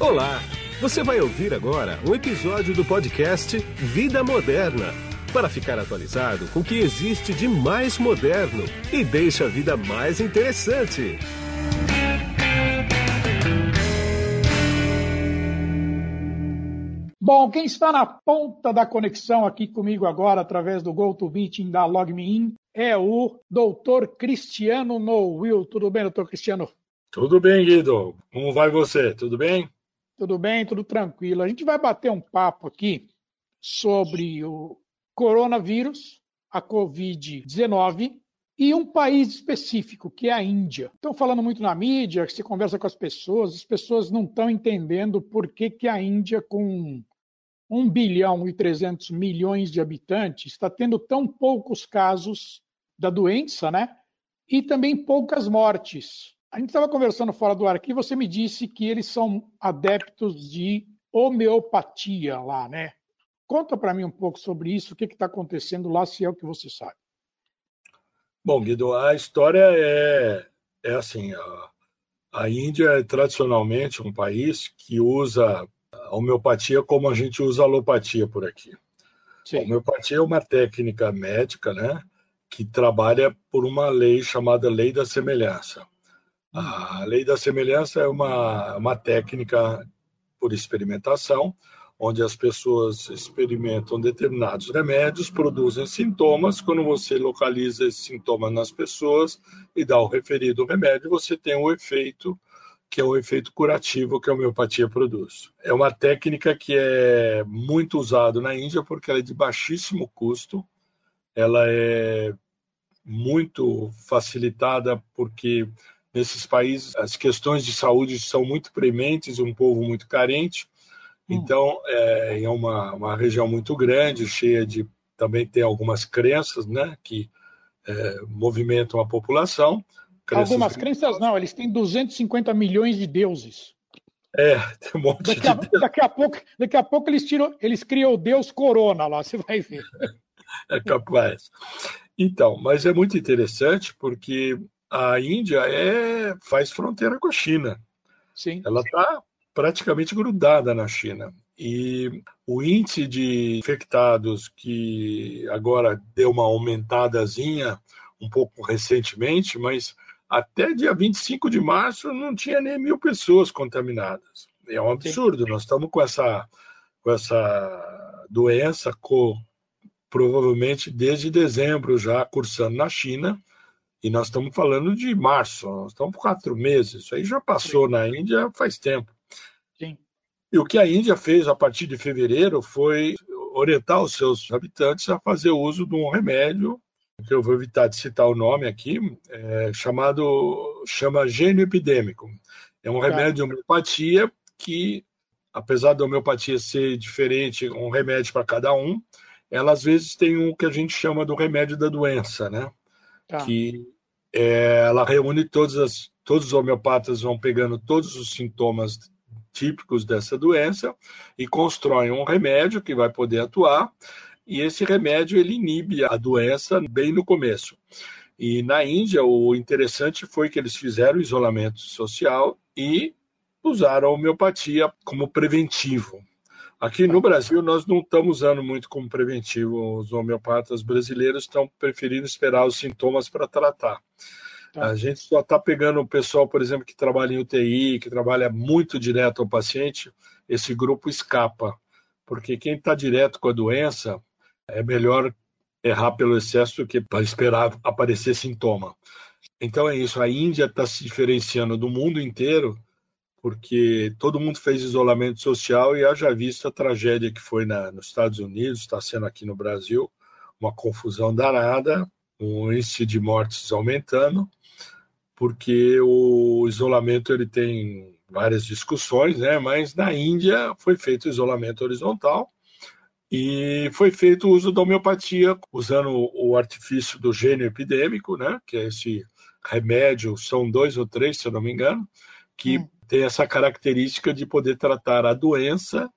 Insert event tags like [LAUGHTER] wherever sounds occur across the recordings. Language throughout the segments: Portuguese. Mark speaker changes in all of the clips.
Speaker 1: Olá! Você vai ouvir agora um episódio do podcast Vida Moderna para ficar atualizado com o que existe de mais moderno e deixa a vida mais interessante.
Speaker 2: Bom, quem está na ponta da conexão aqui comigo agora, através do GoToMeeting da LogMeIn, é o doutor Cristiano Will. Tudo bem, doutor Cristiano?
Speaker 3: Tudo bem, Guido. Como vai você? Tudo bem?
Speaker 2: Tudo bem, tudo tranquilo. A gente vai bater um papo aqui sobre o coronavírus, a Covid-19 e um país específico, que é a Índia. Estão falando muito na mídia, se conversa com as pessoas, as pessoas não estão entendendo por que, que a Índia, com 1 bilhão e 300 milhões de habitantes, está tendo tão poucos casos da doença, né? E também poucas mortes. A gente estava conversando fora do ar aqui, você me disse que eles são adeptos de homeopatia lá, né? Conta para mim um pouco sobre isso, o que está acontecendo lá, se é o que você sabe.
Speaker 3: Bom, Guido, a história é, é assim: a, a Índia é tradicionalmente um país que usa a homeopatia como a gente usa a alopatia por aqui. Sim. A homeopatia é uma técnica médica, né, que trabalha por uma lei chamada lei da semelhança. A lei da semelhança é uma, uma técnica por experimentação, onde as pessoas experimentam determinados remédios, produzem sintomas. Quando você localiza esse sintoma nas pessoas e dá o referido remédio, você tem o efeito que é o efeito curativo que a homeopatia produz. É uma técnica que é muito usada na Índia porque ela é de baixíssimo custo, ela é muito facilitada porque nesses países as questões de saúde são muito prementes, um povo muito carente. Hum. Então, é, é uma, uma região muito grande, cheia de. Também tem algumas crenças né, que é, movimentam a população.
Speaker 2: Crenças algumas crenças não, eles têm 250 milhões de deuses.
Speaker 3: É, tem um monte
Speaker 2: daqui
Speaker 3: de
Speaker 2: a, Deus. Daqui a pouco, daqui a pouco eles, tiram, eles criam o Deus Corona lá, você vai ver. [LAUGHS]
Speaker 3: É capaz. Então, mas é muito interessante porque a Índia é, faz fronteira com a China.
Speaker 2: Sim.
Speaker 3: Ela está praticamente grudada na China. E o índice de infectados, que agora deu uma aumentadazinha um pouco recentemente, mas até dia 25 de março não tinha nem mil pessoas contaminadas. É um absurdo. Sim. Nós estamos com essa, com essa doença co, provavelmente desde dezembro já cursando na China e nós estamos falando de março, nós estamos por quatro meses. Isso aí já passou Sim. na Índia faz tempo.
Speaker 2: Sim.
Speaker 3: E o que a Índia fez a partir de fevereiro foi orientar os seus habitantes a fazer uso de um remédio, que eu vou evitar de citar o nome aqui, é, chamado chama gênio epidêmico. É um remédio de homeopatia que, apesar da homeopatia ser diferente, um remédio para cada um, ela às vezes tem um que a gente chama do remédio da doença, né? Tá. Que é, ela reúne todas as, todos os homeopatas vão pegando todos os sintomas típicos dessa doença e constroem um remédio que vai poder atuar e esse remédio ele inibe a doença bem no começo. E na Índia o interessante foi que eles fizeram isolamento social e usaram a homeopatia como preventivo. Aqui no Brasil, nós não estamos usando muito como preventivo. Os homeopatas brasileiros estão preferindo esperar os sintomas para tratar. Tá. A gente só está pegando o pessoal, por exemplo, que trabalha em UTI, que trabalha muito direto ao paciente, esse grupo escapa. Porque quem está direto com a doença é melhor errar pelo excesso do que para esperar aparecer sintoma. Então é isso. A Índia está se diferenciando do mundo inteiro porque todo mundo fez isolamento social e haja visto a tragédia que foi na, nos Estados Unidos, está sendo aqui no Brasil, uma confusão danada, um índice de mortes aumentando, porque o isolamento ele tem várias discussões, né? mas na Índia foi feito isolamento horizontal e foi feito o uso da homeopatia, usando o artifício do gênio epidêmico, né? que é esse remédio, são dois ou três, se eu não me engano, que hum tem essa característica de poder tratar a doença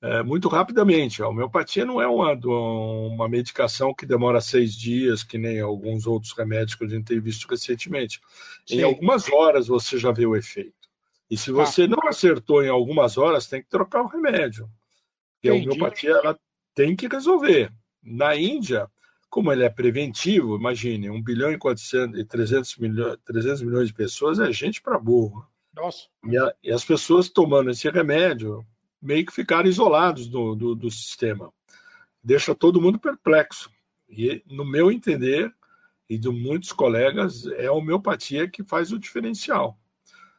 Speaker 3: é, muito rapidamente. A homeopatia não é uma, uma medicação que demora seis dias, que nem alguns outros remédios que a gente tem visto recentemente. Sim. Em algumas horas você já vê o efeito. E se você não acertou em algumas horas, tem que trocar o remédio. Porque a homeopatia ela tem que resolver. Na Índia, como ele é preventivo, imagine, 1 bilhão e 400, e 300, milhões, 300 milhões de pessoas é gente para burro.
Speaker 2: Nossa.
Speaker 3: E, a, e, as pessoas tomando esse remédio meio que ficaram isolados do, do, do sistema. Deixa todo mundo perplexo. E, no meu entender, e de muitos colegas, é a homeopatia que faz o diferencial.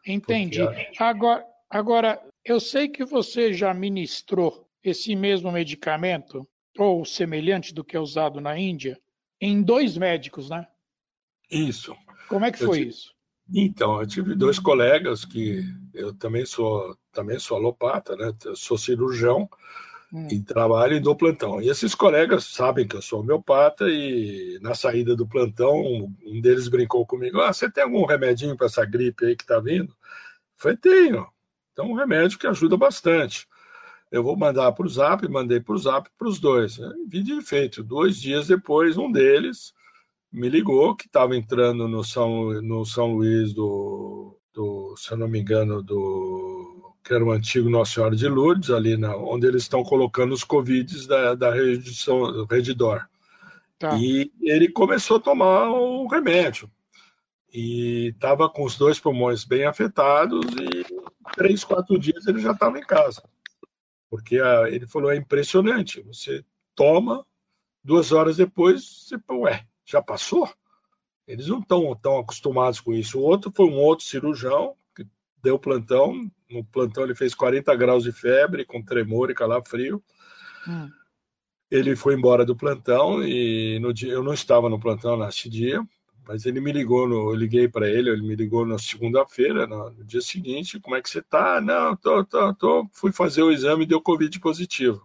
Speaker 2: Entendi. Agora, agora, eu sei que você já ministrou esse mesmo medicamento, ou semelhante do que é usado na Índia, em dois médicos, né?
Speaker 3: Isso.
Speaker 2: Como é que foi tive... isso?
Speaker 3: Então, eu tive dois colegas que eu também sou também sou alopata, né? Eu sou cirurgião hum. e trabalho e dou plantão. E esses colegas sabem que eu sou homeopata e na saída do plantão um deles brincou comigo: "Ah, você tem algum remedinho para essa gripe aí que está vindo?" Falei: "Tenho". Então, um remédio que ajuda bastante. Eu vou mandar para o Zap, mandei para o Zap para os dois. Vídeo feito. Dois dias depois, um deles me ligou que estava entrando no São, no São Luís do, do, se eu não me engano, do que era o antigo Nossa Senhora de Lourdes, ali na, onde eles estão colocando os Covids da, da Redição, Redidor. Tá. E ele começou a tomar o remédio. E estava com os dois pulmões bem afetados e três, quatro dias ele já estava em casa. Porque a, ele falou, é impressionante, você toma, duas horas depois, você, ué, já passou? Eles não estão tão acostumados com isso. O outro foi um outro cirurgião que deu plantão. No plantão ele fez 40 graus de febre, com tremor e calafrio. Hum. Ele foi embora do plantão e no dia eu não estava no plantão nesse dia, mas ele me ligou, no, eu liguei para ele, ele me ligou na segunda-feira, no, no, dia seguinte, como é que você tá? Não, tô, tô, tô, fui fazer o exame e deu Covid positivo.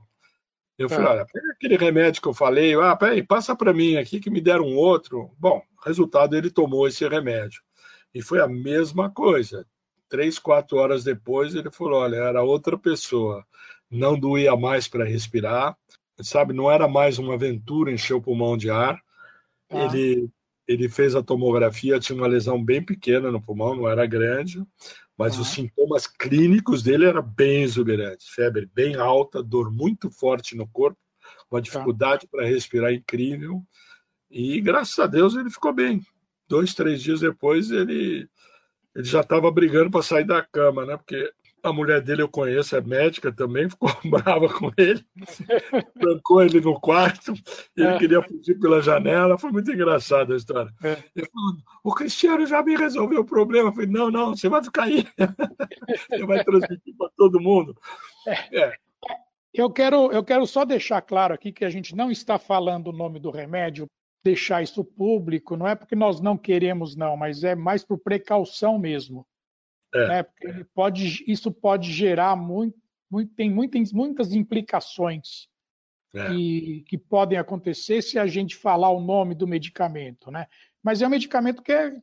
Speaker 3: Eu falei, é. olha, pega aquele remédio que eu falei, ah, peraí, passa para mim aqui que me deram um outro. Bom, resultado, ele tomou esse remédio. E foi a mesma coisa. Três, quatro horas depois, ele falou, olha, era outra pessoa. Não doía mais para respirar, sabe? Não era mais uma aventura encher o pulmão de ar. Ah. Ele, ele fez a tomografia, tinha uma lesão bem pequena no pulmão, não era grande mas os sintomas clínicos dele eram bem exuberantes, febre bem alta, dor muito forte no corpo, uma tá. dificuldade para respirar incrível, e graças a Deus ele ficou bem. Dois, três dias depois ele, ele já estava brigando para sair da cama, né? Porque a mulher dele eu conheço, é médica também, ficou [LAUGHS] brava com ele, trancou ele no quarto, ele é. queria fugir pela janela, foi muito engraçada a história. É. Ele falou, o Cristiano já me resolveu o problema. Eu falei, não, não, você vai ficar aí, [LAUGHS] você vai transmitir para todo mundo.
Speaker 2: É. é. Eu quero, eu quero só deixar claro aqui que a gente não está falando o nome do remédio, deixar isso público, não é porque nós não queremos, não, mas é mais por precaução mesmo. É. Né? Porque pode, isso pode gerar muito, muito tem muitas, muitas implicações é. que, que podem acontecer se a gente falar o nome do medicamento, né? Mas é um medicamento que é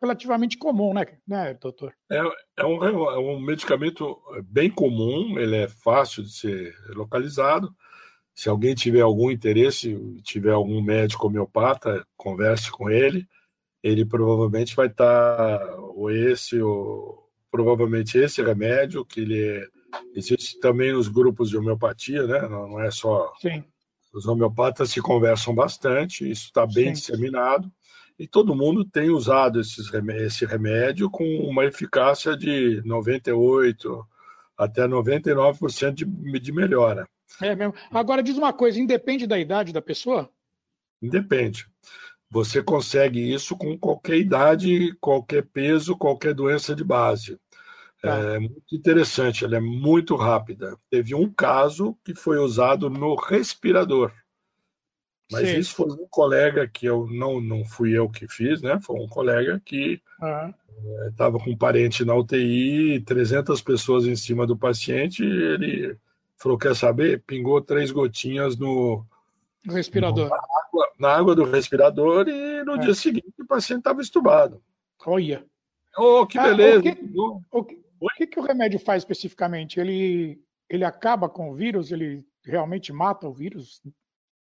Speaker 2: relativamente comum, né, né doutor?
Speaker 3: É, é, um, é um medicamento bem comum, ele é fácil de ser localizado. Se alguém tiver algum interesse, tiver algum médico homeopata, converse com ele. Ele provavelmente vai estar, ou esse, ou provavelmente esse remédio, que ele é, existe também nos grupos de homeopatia, né? Não é só.
Speaker 2: Sim.
Speaker 3: Os homeopatas se conversam bastante, isso está bem Sim. disseminado, e todo mundo tem usado esses, esse remédio com uma eficácia de 98% até 99% de, de melhora.
Speaker 2: É mesmo. Agora diz uma coisa, independe da idade da pessoa?
Speaker 3: Independe. Você consegue isso com qualquer idade, qualquer peso, qualquer doença de base. Tá. É muito interessante, ela é muito rápida. Teve um caso que foi usado no respirador. Mas Sim. isso foi um colega que eu não, não fui eu que fiz, né? Foi um colega que estava uhum. com um parente na UTI, 300 pessoas em cima do paciente, e ele falou: Quer saber? Pingou três gotinhas no,
Speaker 2: no respirador.
Speaker 3: Na água, na água, do respirador e no é. dia seguinte o paciente estava estubado.
Speaker 2: Olha.
Speaker 3: Oh, que beleza. Ah, o,
Speaker 2: que, o, que, o que, que o remédio faz especificamente? Ele, ele acaba com o vírus? Ele realmente mata o vírus?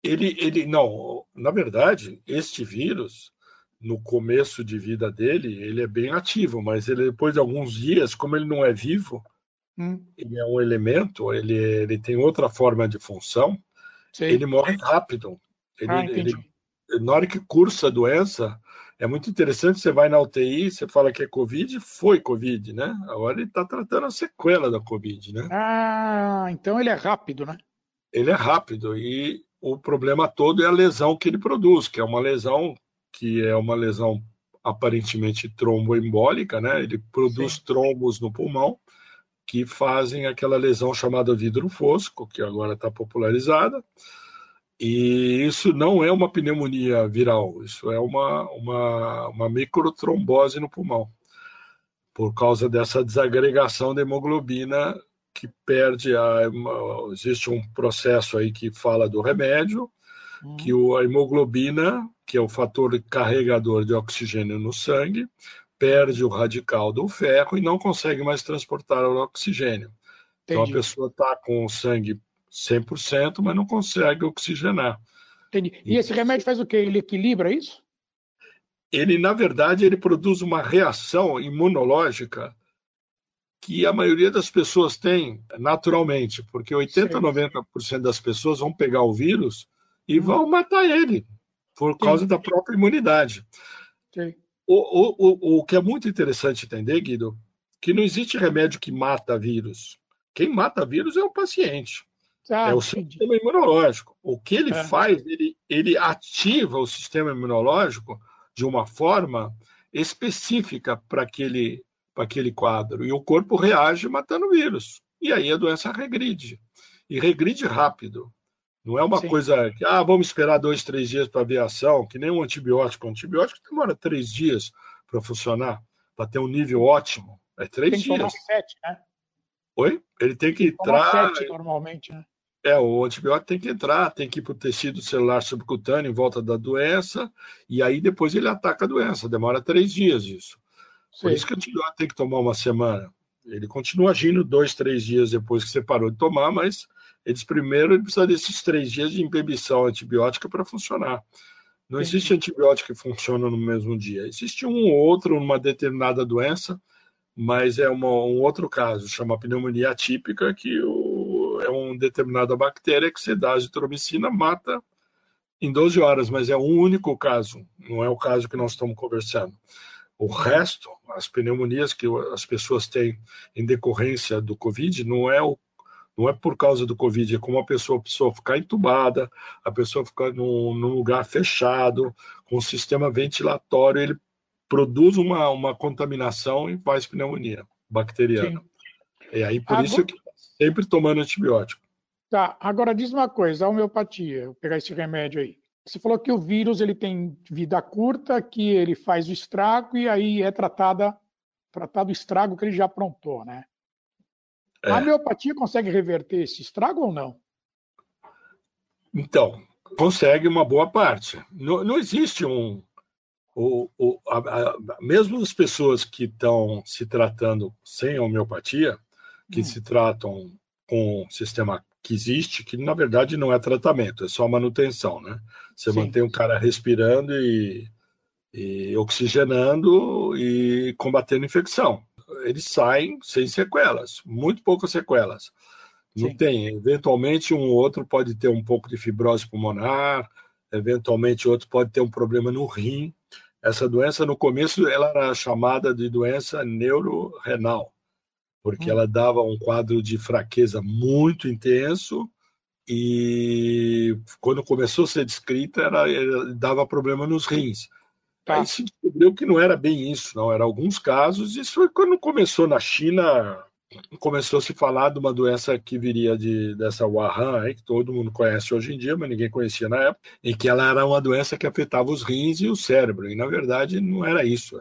Speaker 3: Ele, ele, não, na verdade, este vírus no começo de vida dele, ele é bem ativo, mas ele, depois de alguns dias, como ele não é vivo, hum. ele é um elemento, ele, ele tem outra forma de função, Sim. ele morre rápido. Ele, ah, ele, na hora que cursa a doença, é muito interessante, você vai na UTI, você fala que é Covid, foi Covid, né? Agora ele está tratando a sequela da Covid, né?
Speaker 2: Ah, então ele é rápido, né?
Speaker 3: Ele é rápido e o problema todo é a lesão que ele produz, que é uma lesão que é uma lesão aparentemente tromboembólica, né? Ele produz Sim. trombos no pulmão que fazem aquela lesão chamada vidro fosco, que agora está popularizada. E isso não é uma pneumonia viral, isso é uma, uma, uma microtrombose no pulmão, por causa dessa desagregação da hemoglobina que perde a. Existe um processo aí que fala do remédio, hum. que a hemoglobina, que é o fator carregador de oxigênio no sangue, perde o radical do ferro e não consegue mais transportar o oxigênio. Entendi. Então a pessoa está com o sangue 100%, mas não consegue oxigenar.
Speaker 2: Entendi. E esse remédio faz o quê? Ele equilibra isso?
Speaker 3: Ele, na verdade, ele produz uma reação imunológica que a maioria das pessoas tem naturalmente, porque 80, 90% das pessoas vão pegar o vírus e hum. vão matar ele por causa Sim. da própria imunidade. O, o, o, o que é muito interessante entender, Guido, que não existe remédio que mata vírus. Quem mata vírus é o paciente. Ah, é o sistema imunológico. O que ele é. faz, ele, ele ativa o sistema imunológico de uma forma específica para aquele, aquele quadro. E o corpo reage matando o vírus. E aí a doença regride. E regride rápido. Não é uma Sim. coisa que, ah, vamos esperar dois, três dias para ver a ação, que nem um antibiótico. Um antibiótico demora três dias para funcionar, para ter um nível ótimo. É três
Speaker 2: tem
Speaker 3: dias. Tomar
Speaker 2: sete, né?
Speaker 3: Oi? Ele tem que entrar.
Speaker 2: Sete, normalmente, né?
Speaker 3: É, o antibiótico tem que entrar, tem que ir para o tecido celular subcutâneo em volta da doença, e aí depois ele ataca a doença. Demora três dias isso. Sim. Por isso que o antibiótico tem que tomar uma semana. Ele continua agindo dois, três dias depois que você parou de tomar, mas eles primeiro ele precisa desses três dias de imbibição antibiótica para funcionar. Não Sim. existe antibiótico que funciona no mesmo dia. Existe um ou outro numa determinada doença, mas é uma, um outro caso, chama pneumonia atípica, que o é uma determinada bactéria que você dá azitromicina, mata em 12 horas, mas é um único caso, não é o caso que nós estamos conversando. O resto, as pneumonias que as pessoas têm em decorrência do Covid, não é o não é por causa do Covid, é como a pessoa, pessoa ficar entubada, a pessoa ficar num, num lugar fechado, com um sistema ventilatório, ele produz uma, uma contaminação e faz pneumonia bacteriana. Sim. E aí, por Agora... isso que sempre tomando antibiótico.
Speaker 2: Tá, agora diz uma coisa, a homeopatia, vou pegar esse remédio aí. Você falou que o vírus ele tem vida curta, que ele faz o estrago e aí é tratada, tratado o estrago que ele já aprontou, né? É. A homeopatia consegue reverter esse estrago ou não?
Speaker 3: Então, consegue uma boa parte. Não, não existe um. O, o, a, a, mesmo as pessoas que estão se tratando sem homeopatia, que hum. se tratam com um sistema que existe, que na verdade não é tratamento, é só manutenção, né? Você Sim. mantém o cara respirando e, e oxigenando e combatendo infecção. Eles saem sem sequelas, muito poucas sequelas. Não Sim. tem. Eventualmente, um outro pode ter um pouco de fibrose pulmonar, eventualmente, outro pode ter um problema no rim. Essa doença, no começo, ela era chamada de doença neurorenal porque hum. ela dava um quadro de fraqueza muito intenso e quando começou a ser descrita, era, era dava problema nos rins. Tá. Aí se descobriu que não era bem isso, não, era alguns casos. Isso foi quando começou na China, começou a se falar de uma doença que viria de, dessa Wuhan, aí, que todo mundo conhece hoje em dia, mas ninguém conhecia na época, em que ela era uma doença que afetava os rins e o cérebro. E na verdade não era isso.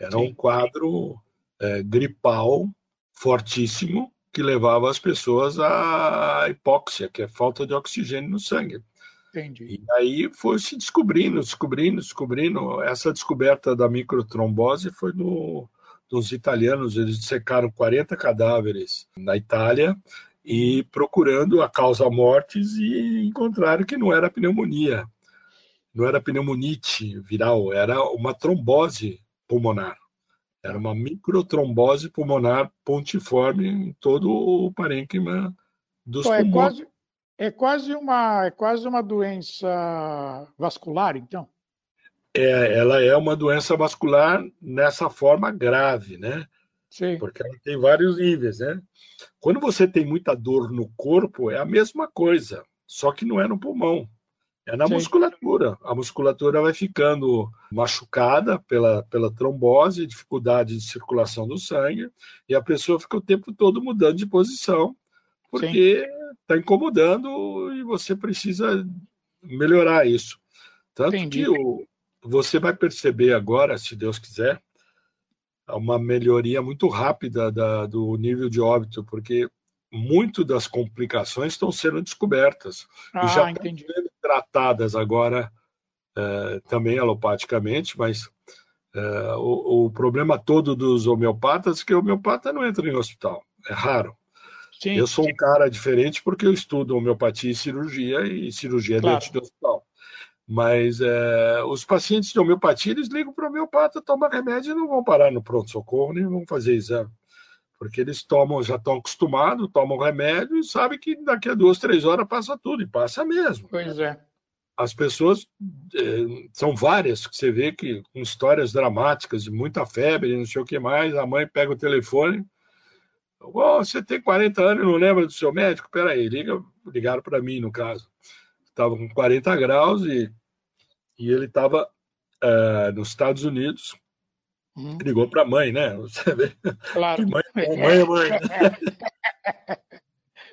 Speaker 3: Era Sim. um quadro é, gripal fortíssimo que levava as pessoas à hipóxia, que é falta de oxigênio no sangue.
Speaker 2: Entendi.
Speaker 3: E aí foi se descobrindo, descobrindo, descobrindo. Essa descoberta da microtrombose foi no, dos italianos. Eles dissecaram 40 cadáveres na Itália e procurando a causa mortes e encontraram que não era pneumonia. não era pneumonite viral, era uma trombose pulmonar. Era uma microtrombose pulmonar pontiforme em todo o parênquima dos
Speaker 2: então,
Speaker 3: pulmões.
Speaker 2: É quase, é quase uma é quase uma doença vascular, então.
Speaker 3: É, ela é uma doença vascular nessa forma grave, né?
Speaker 2: Sim.
Speaker 3: Porque ela tem vários níveis, né? Quando você tem muita dor no corpo, é a mesma coisa, só que não é no pulmão, é na
Speaker 2: Sim.
Speaker 3: musculatura. A musculatura vai ficando machucada pela, pela trombose, dificuldade de circulação do sangue, e a pessoa fica o tempo todo mudando de posição, porque está incomodando e você precisa melhorar isso. Tanto
Speaker 2: Entendi.
Speaker 3: que o, você vai perceber agora, se Deus quiser, uma melhoria muito rápida da, do nível de óbito, porque muito das complicações estão sendo descobertas
Speaker 2: Ah,
Speaker 3: e já
Speaker 2: entendi.
Speaker 3: estão sendo tratadas agora eh, também alopaticamente, mas eh, o, o problema todo dos homeopatas é que o homeopata não entra em hospital, é raro.
Speaker 2: Sim.
Speaker 3: Eu sou um cara diferente porque eu estudo homeopatia e cirurgia, e cirurgia
Speaker 2: Claro.
Speaker 3: dentro do hospital. Mas é, os pacientes de homeopatia, eles ligam para o homeopata, tomam remédio e não vão parar no pronto-socorro, nem vão fazer exame. Porque eles tomam, já estão acostumados, tomam remédio e sabem que daqui a duas, três horas passa tudo, e passa mesmo.
Speaker 2: Pois é.
Speaker 3: As pessoas, eh, são várias que você vê que com histórias dramáticas, de muita febre, não sei o que mais, a mãe pega o telefone, "Ô, você tem 40 anos e não lembra do seu médico? Peraí, liga, ligaram para mim, no caso. Estava com 40 graus e, e ele estava nos Estados Unidos,
Speaker 2: Uhum.
Speaker 3: ligou para a mãe, né? Você vê,
Speaker 2: Claro.
Speaker 3: que [LAUGHS] mãe, mãe é mãe.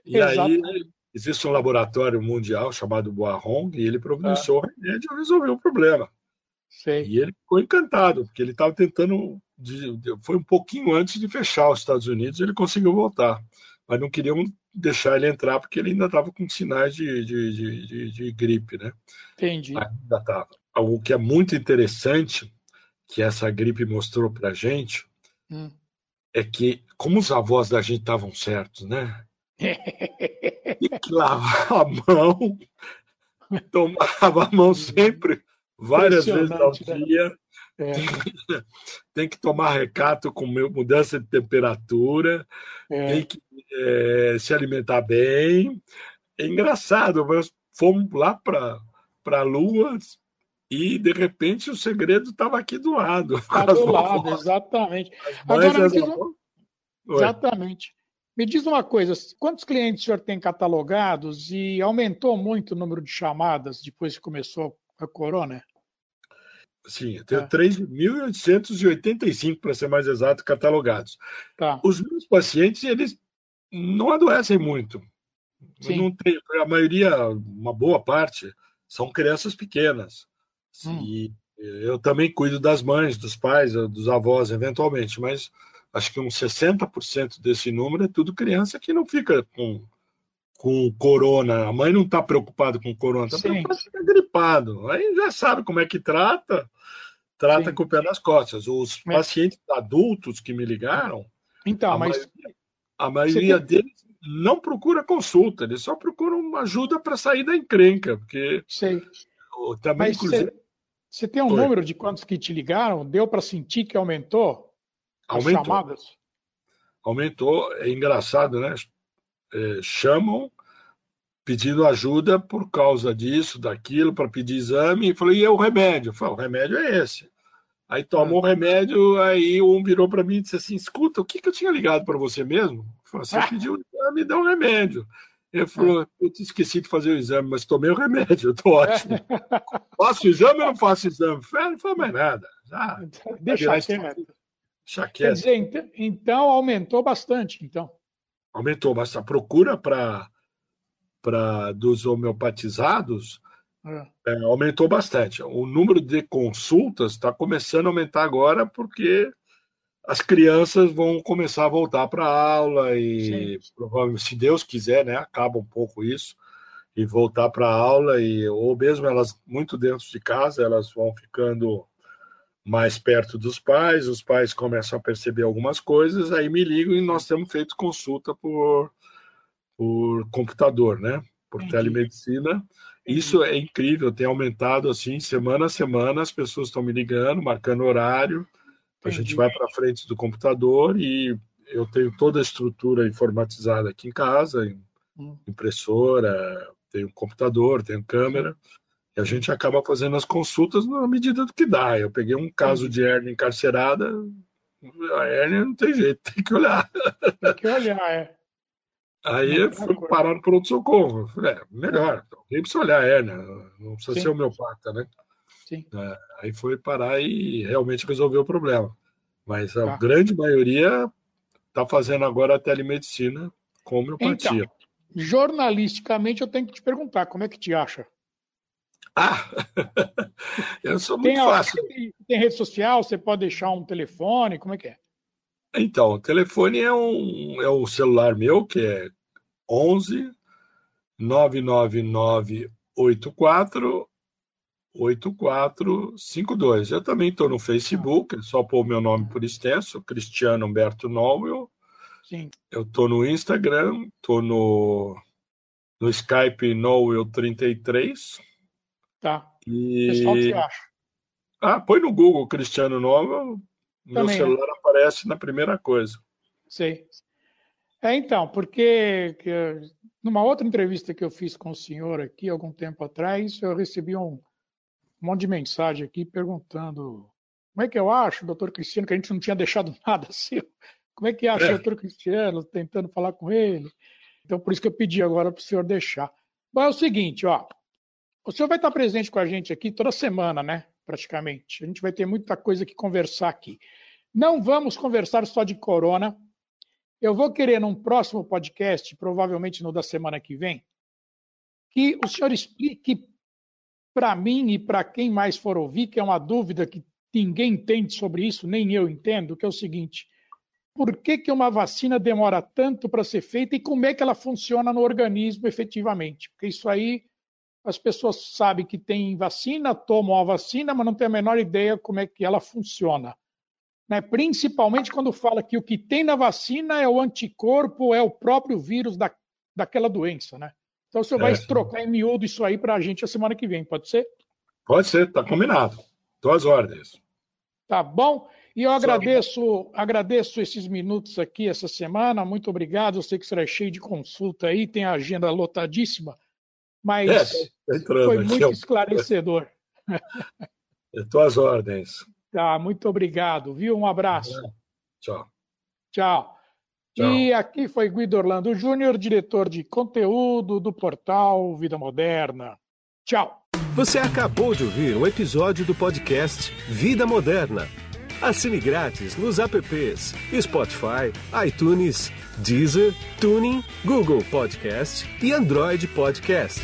Speaker 3: E aí existe um laboratório mundial chamado Boarron e ele providenciou o remédio e resolveu o problema.
Speaker 2: Sei.
Speaker 3: E ele ficou encantado, porque ele estava tentando. de- de- foi um pouquinho antes de fechar os Estados Unidos, ele conseguiu voltar. Mas não queriam deixar ele entrar, porque ele ainda estava com sinais de, de, de, gripe, né?
Speaker 2: Entendi.
Speaker 3: Ainda estava. O que é muito interessante, que essa gripe mostrou para gente,
Speaker 2: Hum.
Speaker 3: é que, como os avós da gente estavam certos, né? Tem [LAUGHS] que lavar a mão, tomava a mão sempre, várias vezes ao
Speaker 2: né?
Speaker 3: dia.
Speaker 2: É, [LAUGHS]
Speaker 3: tem que tomar recato com mudança de temperatura,
Speaker 2: é.
Speaker 3: tem que eh, se alimentar bem. É engraçado, nós fomos lá para a Lua e, de repente, o segredo estava aqui do lado.
Speaker 2: Tá [LAUGHS] do lado, exatamente. Agora, me diz um-. Exatamente. Me diz uma coisa, quantos clientes o senhor tem catalogados e aumentou muito o número de chamadas depois que começou a corona?
Speaker 3: Sim, eu tenho
Speaker 2: Tá.
Speaker 3: 3.885, para ser mais exato, catalogados.
Speaker 2: Tá.
Speaker 3: Os meus pacientes, eles não adoecem muito.
Speaker 2: Sim.
Speaker 3: Não tem, a maioria, uma boa parte, são crianças pequenas.
Speaker 2: Hum.
Speaker 3: E eu também cuido das mães, dos pais, dos avós, eventualmente, mas acho que uns 60% desse número é tudo criança que não fica com, com corona. A mãe não está preocupada com corona, está preocupada fica gripado. Aí já sabe como é que trata, trata
Speaker 2: Sim.
Speaker 3: com o pé nas costas. Os
Speaker 2: É.
Speaker 3: pacientes adultos que me ligaram,
Speaker 2: Então,
Speaker 3: a
Speaker 2: mas
Speaker 3: maioria, a maioria
Speaker 2: tem-
Speaker 3: deles não procura consulta, eles só procuram uma ajuda para sair da encrenca, porque
Speaker 2: sei.
Speaker 3: também,
Speaker 2: Mas
Speaker 3: inclusive,
Speaker 2: você, tem um número de quantos que te ligaram? Deu para sentir que aumentou as
Speaker 3: aumentou.
Speaker 2: chamadas?
Speaker 3: aumentou. É engraçado, né? É, chamam pedindo ajuda por causa disso, daquilo, para pedir exame. E falei, e é o remédio? Eu falei, o remédio é esse. Aí tomou o remédio, aí um virou para mim e disse assim: escuta, o que, que eu tinha ligado para você mesmo? Eu falei, você
Speaker 2: Ah.
Speaker 3: pediu o exame e deu um remédio. Ele falou, eu te esqueci de fazer o exame, mas tomei o remédio, eu tô ótimo. faço exame ou não faço exame? "Ah, não faz mais nada. Já,
Speaker 2: Deixa quieto. Quer
Speaker 3: quieto.
Speaker 2: dizer, ent- então aumentou bastante, então.
Speaker 3: aumentou, mas a procura para dos homeopatizados
Speaker 2: É.
Speaker 3: é, aumentou bastante. O número de consultas está começando a aumentar agora porque as crianças vão começar a voltar para a aula e provavelmente, se Deus quiser, né, acaba um pouco isso e voltar para a aula e ou mesmo elas muito dentro de casa, elas vão ficando mais perto dos pais, os pais começam a perceber algumas coisas, aí me ligam e nós temos feito consulta por, por computador, né? Por
Speaker 2: Entendi.
Speaker 3: telemedicina. isso é incrível, tem aumentado assim, semana a semana, as pessoas estão me ligando, marcando horário, a gente vai para frente do computador e eu tenho toda a estrutura informatizada aqui em casa, hum. impressora, tenho computador, tenho câmera, e a gente acaba fazendo as consultas na medida do que dá. Eu peguei um caso de hernia encarcerada, a hernia não tem jeito, [LAUGHS] tem que olhar.
Speaker 2: Tem que olhar, é.
Speaker 3: Aí eu fui parar no pronto-socorro. É, melhor, alguém precisa olhar a hernia, não precisa Sim. ser homeopata, né? Sim. É, aí foi parar e realmente resolveu o problema. Mas a tá. grande maioria está fazendo agora a telemedicina com homeopatia. Então,
Speaker 2: jornalisticamente, eu tenho que te perguntar, como é que te acha?
Speaker 3: Ah, [LAUGHS] eu sou muito tem, fácil.
Speaker 2: Tem, rede social, você pode deixar um telefone, como é que é?
Speaker 3: Então, o telefone é um, é um celular meu, que é 11 999 84 8452. Eu também estou no Facebook, é só pôr o meu nome por extenso, Cristiano Humberto Nowell. Sim. Eu estou no Instagram, estou no, no Skype Nowell33.
Speaker 2: Tá. E... Pessoal, que você acha?
Speaker 3: Ah, põe no Google Cristiano Nowell, meu também, celular né? aparece na primeira coisa.
Speaker 2: Sei. É, então, porque numa outra entrevista que eu fiz com o senhor aqui, algum tempo atrás, eu recebi um, um monte de mensagem aqui perguntando como é que eu acho, doutor Cristiano, que a gente não tinha deixado [LAUGHS] nada seu. Como é que acha é. o doutor Cristiano, tentando falar com ele. Então, por isso que eu pedi agora para o senhor deixar. Bom, é o seguinte, ó. O senhor vai estar presente com a gente aqui toda semana, né? Praticamente. A gente vai ter muita coisa que conversar aqui. Não vamos conversar só de corona. Eu vou querer, num próximo podcast, provavelmente no da semana que vem, que o senhor explique para mim e para quem mais for ouvir, que é uma dúvida que ninguém entende sobre isso, nem eu entendo, que é o seguinte: por que, que uma vacina demora tanto para ser feita e como é que ela funciona no organismo efetivamente? Porque isso aí as pessoas sabem que tem vacina, tomam a vacina, mas não têm a menor ideia como é que ela funciona. Né? Principalmente quando fala que o que tem na vacina é o anticorpo, é o próprio vírus da, daquela doença, né? Então o senhor vai é. trocar em miúdo isso aí para a gente a semana que vem, pode ser?
Speaker 3: Pode ser, está combinado. Estou às ordens.
Speaker 2: Tá bom. E eu agradeço, agradeço esses minutos aqui essa semana. Muito obrigado. Eu sei que será cheio de consulta aí, tem a agenda lotadíssima, mas é, foi muito esclarecedor. [LAUGHS]
Speaker 3: Estou às ordens.
Speaker 2: Tá, muito obrigado, viu? Um abraço.
Speaker 3: Tchau.
Speaker 2: Tchau. E aqui foi Guido Orlando Júnior, diretor de conteúdo do portal Vida Moderna. Tchau.
Speaker 1: Você acabou de ouvir um episódio do podcast Vida Moderna. Assine grátis nos apps Spotify, iTunes, Deezer, Tuning, Google Podcast e Android Podcast.